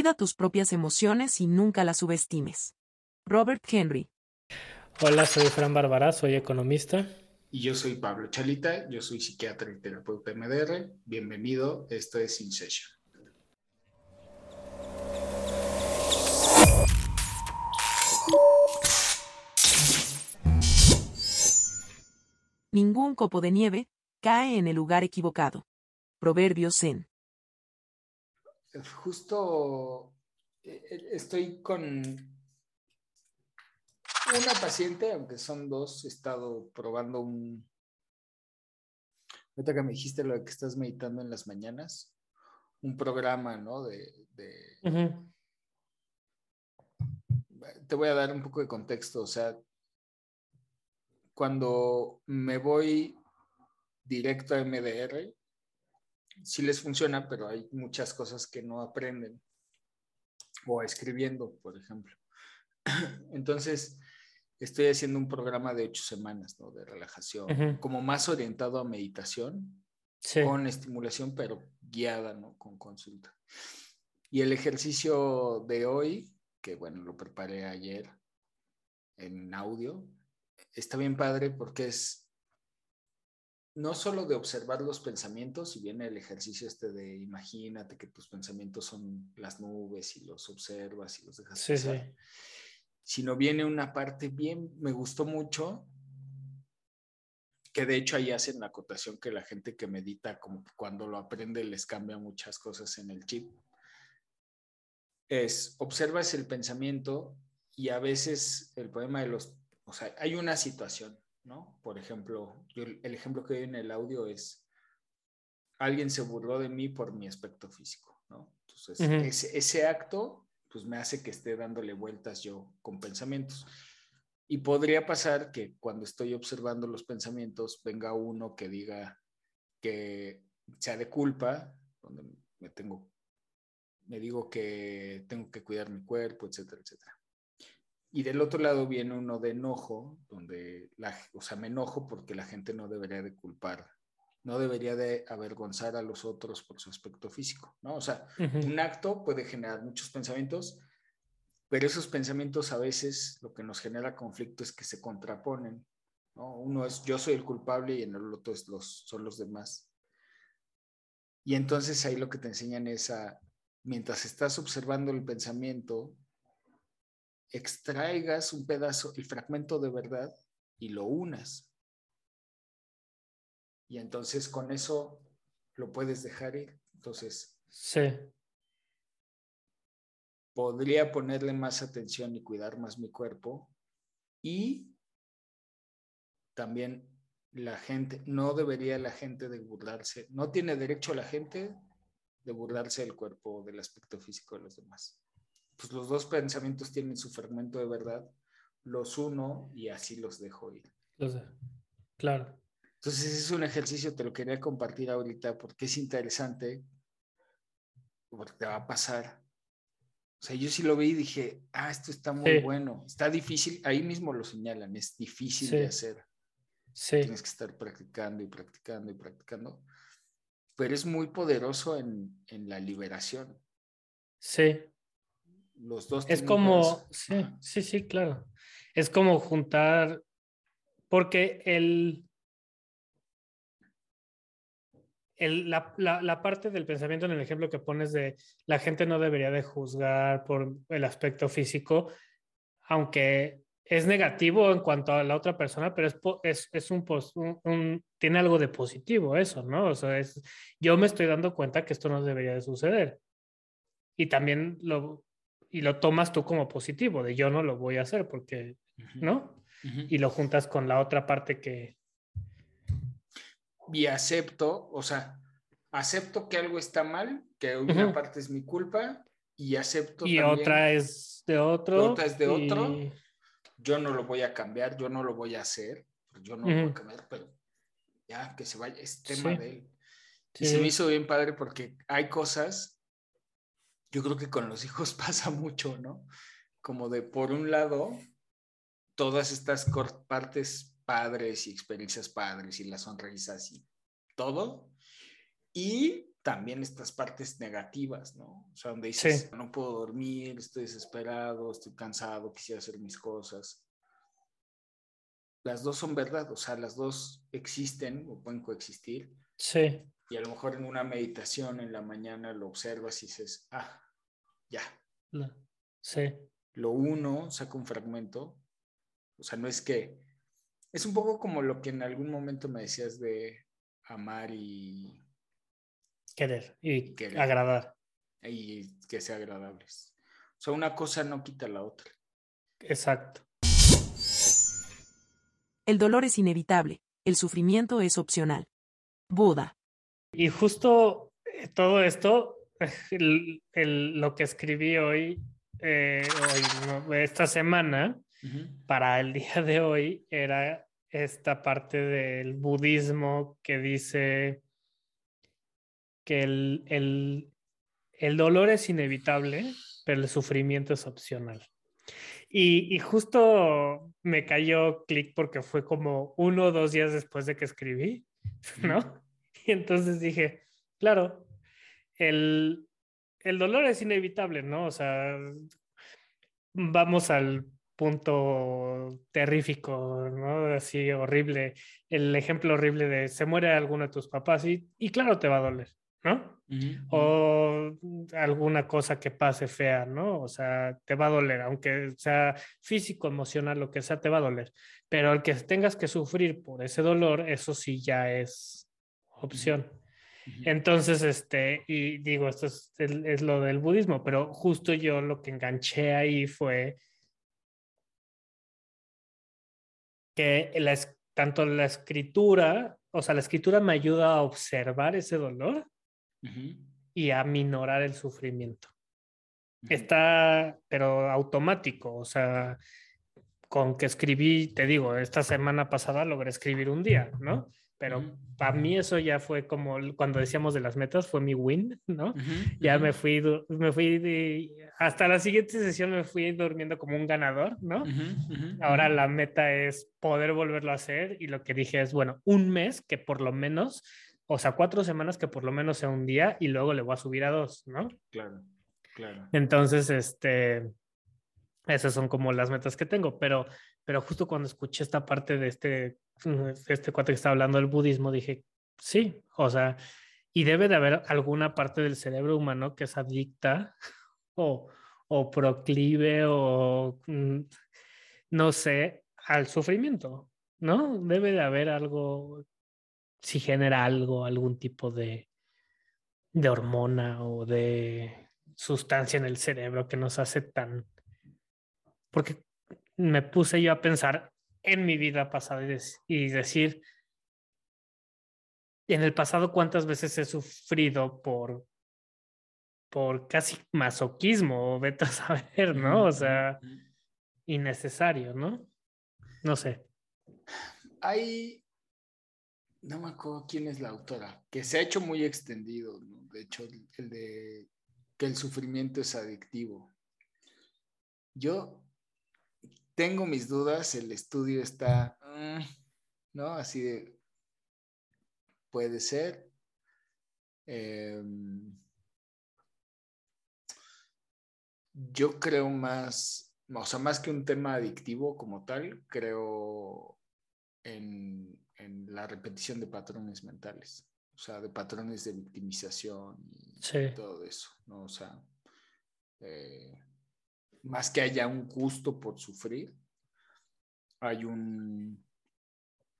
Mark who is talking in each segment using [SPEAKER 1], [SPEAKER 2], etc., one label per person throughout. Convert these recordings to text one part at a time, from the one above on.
[SPEAKER 1] Cuida tus propias emociones y nunca las subestimes. Robert Henry.
[SPEAKER 2] Hola, soy Fran Bárbara, soy economista.
[SPEAKER 3] Y yo soy Pablo Chalita, yo soy psiquiatra y terapeuta MDR. Bienvenido, esto es In Session.
[SPEAKER 1] Ningún copo de nieve cae en el lugar equivocado. Proverbio Zen.
[SPEAKER 3] Justo eh, eh, estoy con una paciente, aunque son dos, he estado probando un... Ahorita que me dijiste lo de que estás meditando en las mañanas, un programa, ¿no? De... Te voy a dar un poco de contexto, o sea, cuando me voy directo a MDR, sí les funciona, pero hay muchas cosas que no aprenden. O escribiendo, por ejemplo. Entonces, estoy haciendo un programa de ocho semanas ¿no? de relajación, como más orientado a meditación, con estimulación, pero guiada, ¿no? Con consulta. Y el ejercicio de hoy, que bueno, lo preparé ayer en audio, está bien padre porque es no solo de observar los pensamientos, si viene el ejercicio este de imagínate que tus pensamientos son las nubes y los observas y los dejas sí, pasar, sino viene una parte bien, me gustó mucho, que de hecho ahí hacen la acotación que la gente que medita, como cuando lo aprende les cambia muchas cosas en el chip, es observas el pensamiento y a veces el problema de los, o sea, hay una situación, ¿no? Por ejemplo, el ejemplo que doy en el audio es, alguien se burló de mí por mi aspecto físico, ¿no? Entonces, ese, acto, pues me hace que esté dándole vueltas yo con pensamientos. Y podría pasar que cuando estoy observando los pensamientos, venga uno que diga que sea de culpa, donde me tengo, me digo que tengo que cuidar mi cuerpo, etcétera, etcétera. Y del otro lado viene uno de enojo, donde, la, o sea, me enojo porque la gente no debería de culpar, no debería de avergonzar a los otros por su aspecto físico, ¿no? O sea, un acto puede generar muchos pensamientos, pero esos pensamientos a veces lo que nos genera conflicto es que se contraponen, ¿no? Uno es yo soy el culpable y en el otro es los, son los demás. Y entonces ahí lo que te enseñan es a, mientras estás observando el pensamiento, extraigas un pedazo, el fragmento de verdad y lo unas. Y entonces con eso lo puedes dejar ir. Entonces,
[SPEAKER 2] sí.
[SPEAKER 3] podría ponerle más atención y cuidar más mi cuerpo. Y también la gente, no debería la gente de burlarse, no tiene derecho la gente de burlarse del cuerpo, del aspecto físico de los demás pues los dos pensamientos tienen su fragmento de verdad, los uno y así los dejo ir.
[SPEAKER 2] Claro.
[SPEAKER 3] Entonces es un ejercicio, te lo quería compartir ahorita porque es interesante, porque te va a pasar. O sea, yo sí lo vi y dije, ah, esto está muy bueno, está difícil, ahí mismo lo señalan, es difícil de hacer.
[SPEAKER 2] Sí.
[SPEAKER 3] Tienes que estar practicando y practicando y practicando, pero es muy poderoso en, en la liberación.
[SPEAKER 2] Sí,
[SPEAKER 3] los dos.
[SPEAKER 2] Es como, sí, sí, sí, claro. Es como juntar, porque el, el la, la, la, parte del pensamiento en el ejemplo que pones de la gente no debería de juzgar por el aspecto físico, aunque es negativo en cuanto a la otra persona, pero es, es, es un, un, tiene algo de positivo eso, ¿no? O sea, es, yo me estoy dando cuenta que esto no debería de suceder. Y también lo, y lo tomas tú como positivo, de yo no lo voy a hacer porque, ¿no? Y lo juntas con la otra parte que...
[SPEAKER 3] Y acepto, o sea, acepto que algo está mal, que una parte es mi culpa y acepto...
[SPEAKER 2] Y otra es de otro.
[SPEAKER 3] Otra es de otro. Yo no lo voy a cambiar, yo no lo voy a hacer, yo no lo voy a cambiar, pero ya, que se vaya, es tema de él. Y se me hizo bien padre porque hay cosas yo creo que con los hijos pasa mucho, ¿no? Como de, por un lado, todas estas partes padres y experiencias padres y las sonrisas y todo. Y también estas partes negativas, ¿no? O sea, donde dices, no puedo dormir, estoy desesperado, estoy cansado, quisiera hacer mis cosas. Las dos son verdad, o sea, las dos existen o pueden coexistir.
[SPEAKER 2] Sí.
[SPEAKER 3] Y a lo mejor en una meditación en la mañana lo observas y dices, ah, ya.
[SPEAKER 2] Sí.
[SPEAKER 3] Lo uno, saca un fragmento. O sea, no es que... Es un poco como lo que en algún momento me decías de amar y
[SPEAKER 2] Querer y agradar.
[SPEAKER 3] Y que sea agradables. O sea, una cosa no quita la otra.
[SPEAKER 2] Exacto.
[SPEAKER 1] El dolor es inevitable, el sufrimiento es opcional. Buda.
[SPEAKER 2] Y justo eh, todo esto, lo que escribí hoy, eh, esta semana, para el día de hoy, era esta parte del budismo que dice que el, dolor es inevitable, pero el sufrimiento es opcional. Y, justo me cayó clic porque fue como uno o dos días después de que escribí, ¿no? Y entonces dije, claro, el, el dolor es inevitable, ¿no? O sea, vamos al punto terrífico, ¿no? Así horrible, el ejemplo horrible de se muere alguno de tus papás y, y claro te va a doler. ¿no? O alguna cosa que pase fea, ¿no? O sea, te va a doler, aunque sea físico, emocional, lo que sea, te va a doler. Pero el que tengas que sufrir por ese dolor, eso sí ya es opción. Entonces, este, y digo, esto es, es, lo del budismo, pero justo yo lo que enganché ahí fue que la, tanto la escritura, o sea, la escritura me ayuda a observar ese dolor y a minorar el sufrimiento. Está, pero automático, o sea, con que escribí, te digo, esta semana pasada logré escribir un día, ¿no? Pero para mí eso ya fue como cuando decíamos de las metas, fue mi win, ¿no? ya me fui, me fui hasta la siguiente sesión me fui durmiendo como un ganador, ¿no? Ahora la meta es poder volverlo a hacer y lo que dije es, bueno, un mes que por lo menos o sea, cuatro semanas que por lo menos sea un día y luego le voy a subir a dos, ¿no?
[SPEAKER 3] Claro, claro.
[SPEAKER 2] Entonces, este, esas son como las metas que tengo, pero, pero justo cuando escuché esta parte de este, este cuate que está hablando del budismo, dije, sí, o sea, y debe de haber alguna parte del cerebro humano que es adicta o, o proclive o, mm, no sé, al sufrimiento, ¿no? Debe de haber algo si genera algo, algún tipo de, de hormona o de sustancia en el cerebro que nos hace tan... Porque me puse yo a pensar en mi vida pasada y, decir, en el pasado cuántas veces he sufrido por, por casi masoquismo, o vete a saber, ¿no? O sea, innecesario, ¿no? No sé.
[SPEAKER 3] Hay, no me acuerdo quién es la autora, que se ha hecho muy extendido, ¿no? de hecho, el, de que el sufrimiento es adictivo. Yo tengo mis dudas, el estudio está, mm, ¿no? Así de, puede ser. Em, yo creo más, o sea, más que un tema adictivo como tal, creo en en la repetición de patrones mentales, o sea, de patrones de victimización y todo eso, ¿no? O sea, eh, más que haya un gusto por sufrir, hay un...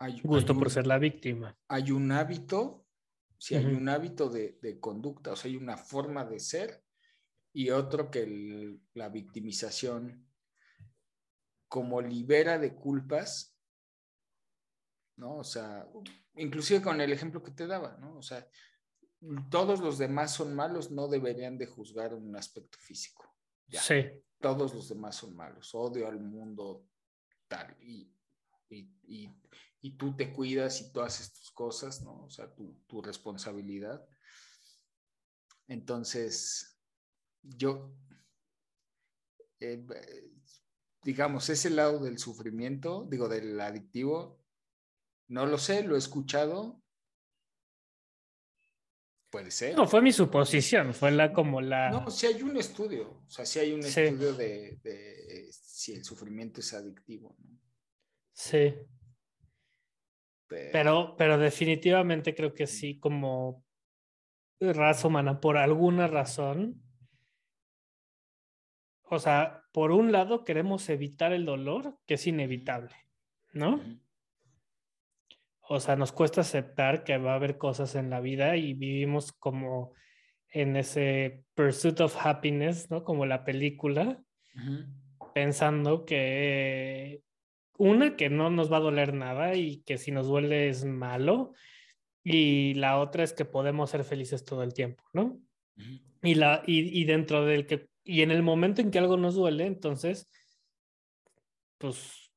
[SPEAKER 2] Hay, gusto por ser la víctima.
[SPEAKER 3] Hay un hábito, si hay un hábito de, conducta, o sea, hay una forma de ser y otro que la victimización como libera de culpas, ¿no? O sea, inclusive con el ejemplo que te daba, ¿no? O sea, todos los demás son malos, no deberían de juzgar un aspecto físico.
[SPEAKER 2] Sí.
[SPEAKER 3] Todos los demás son malos, odio al mundo tal, y, y, tú te cuidas y tú haces tus cosas, ¿no? O sea, tu, tu responsabilidad. Entonces, yo, eh, digamos, ese lado del sufrimiento, digo, del adictivo, no lo sé, lo he escuchado. Puede ser.
[SPEAKER 2] No, fue mi suposición, fue la como la...
[SPEAKER 3] No, si hay un estudio, o sea, si hay un estudio de, si el sufrimiento es adictivo. ¿no?
[SPEAKER 2] Sí. Pero, pero definitivamente creo que sí, como raza humana, por alguna razón, o sea, por un lado queremos evitar el dolor, que es inevitable, ¿no? O sea, nos cuesta aceptar que va a haber cosas en la vida y vivimos como en ese pursuit of happiness, ¿no? Como la película, pensando que una, que no nos va a doler nada y que si nos duele es malo, y la otra es que podemos ser felices todo el tiempo, ¿no? y, la, y, y dentro del que, y en el momento en que algo nos duele, entonces, pues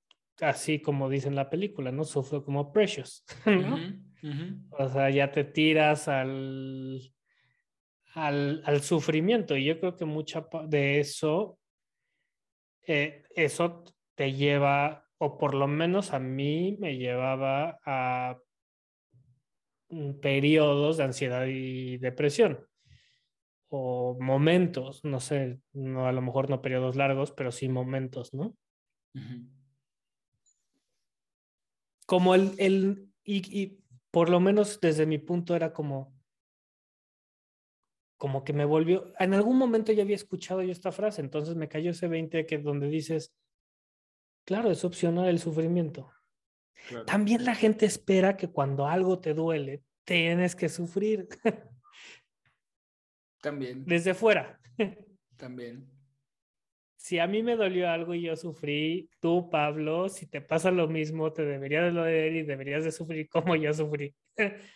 [SPEAKER 2] así como dice en la película, ¿no? Sufro como Precious, ¿no? O sea, ya te tiras al, al, al, sufrimiento y yo creo que mucha de eso, eh, eso te lleva, o por lo menos a mí me llevaba a periodos de ansiedad y depresión o momentos, no sé, no a lo mejor no periodos largos, pero sí momentos, ¿no? Como el, el y, y, por lo menos desde mi punto era como, como que me volvió, en algún momento ya había escuchado yo esta frase, entonces me cayó ese 20 que donde dices, claro, es opcional el sufrimiento. También la gente espera que cuando algo te duele, tienes que sufrir.
[SPEAKER 3] También.
[SPEAKER 2] Desde fuera.
[SPEAKER 3] También.
[SPEAKER 2] Si a mí me dolió algo y yo sufrí, tú, Pablo, si te pasa lo mismo, te deberías de doler y deberías de sufrir como yo sufrí.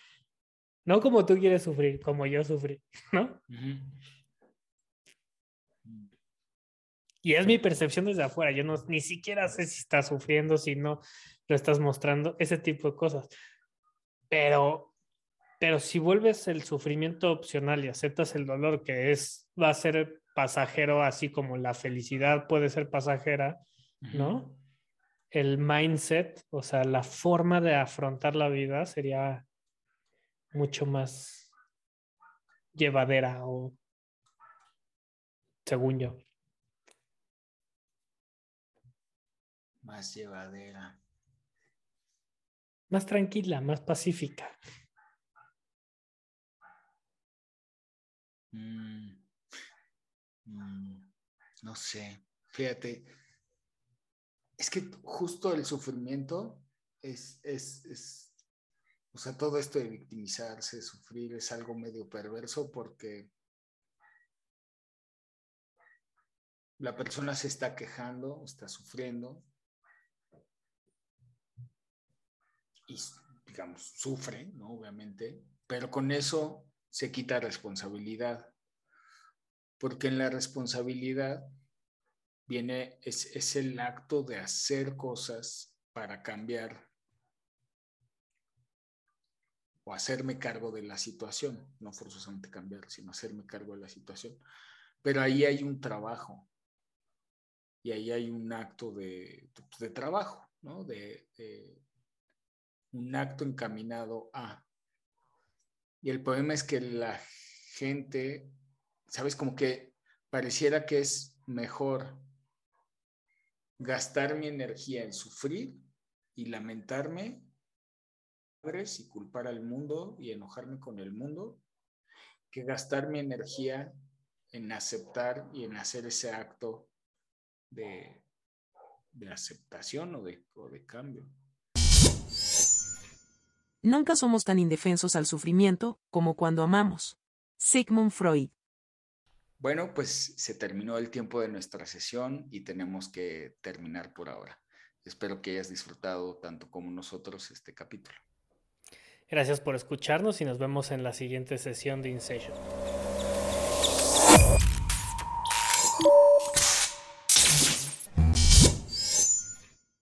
[SPEAKER 2] No como tú quieres sufrir, como yo sufrí, ¿no? Y es mi percepción desde afuera. Yo no, ni siquiera sé si estás sufriendo, si no lo estás mostrando, ese tipo de cosas. Pero, pero si vuelves el sufrimiento opcional y aceptas el dolor que es, va a ser pasajero, así como la felicidad puede ser pasajera, ¿no? El mindset, o sea, la forma de afrontar la vida sería mucho más llevadera o según yo.
[SPEAKER 3] Más llevadera.
[SPEAKER 2] Más tranquila, más pacífica.
[SPEAKER 3] Mm, mm, no sé, fíjate, es que justo el sufrimiento es, es, es, o sea, todo esto de victimizarse, sufrir, es algo medio perverso porque la persona se está quejando, está sufriendo, y, digamos, sufre, ¿no? Obviamente, pero con eso se quita responsabilidad, porque en la responsabilidad viene, es, es el acto de hacer cosas para cambiar o hacerme cargo de la situación, no forzosamente cambiar, sino hacerme cargo de la situación. Pero ahí hay un trabajo y ahí hay un acto de, de trabajo, ¿no? De, un acto encaminado a. Y el problema es que la gente, ¿sabes? Como que pareciera que es mejor gastar mi energía en sufrir y lamentarme y culpar al mundo y enojarme con el mundo que gastar mi energía en aceptar y en hacer ese acto de, aceptación o de cambio.
[SPEAKER 1] Nunca somos tan indefensos al sufrimiento como cuando amamos. Sigmund Freud.
[SPEAKER 3] Bueno, pues se terminó el tiempo de nuestra sesión y tenemos que terminar por ahora. Espero que hayas disfrutado tanto como nosotros este capítulo.
[SPEAKER 2] Gracias por escucharnos y nos vemos en la siguiente sesión de InSession.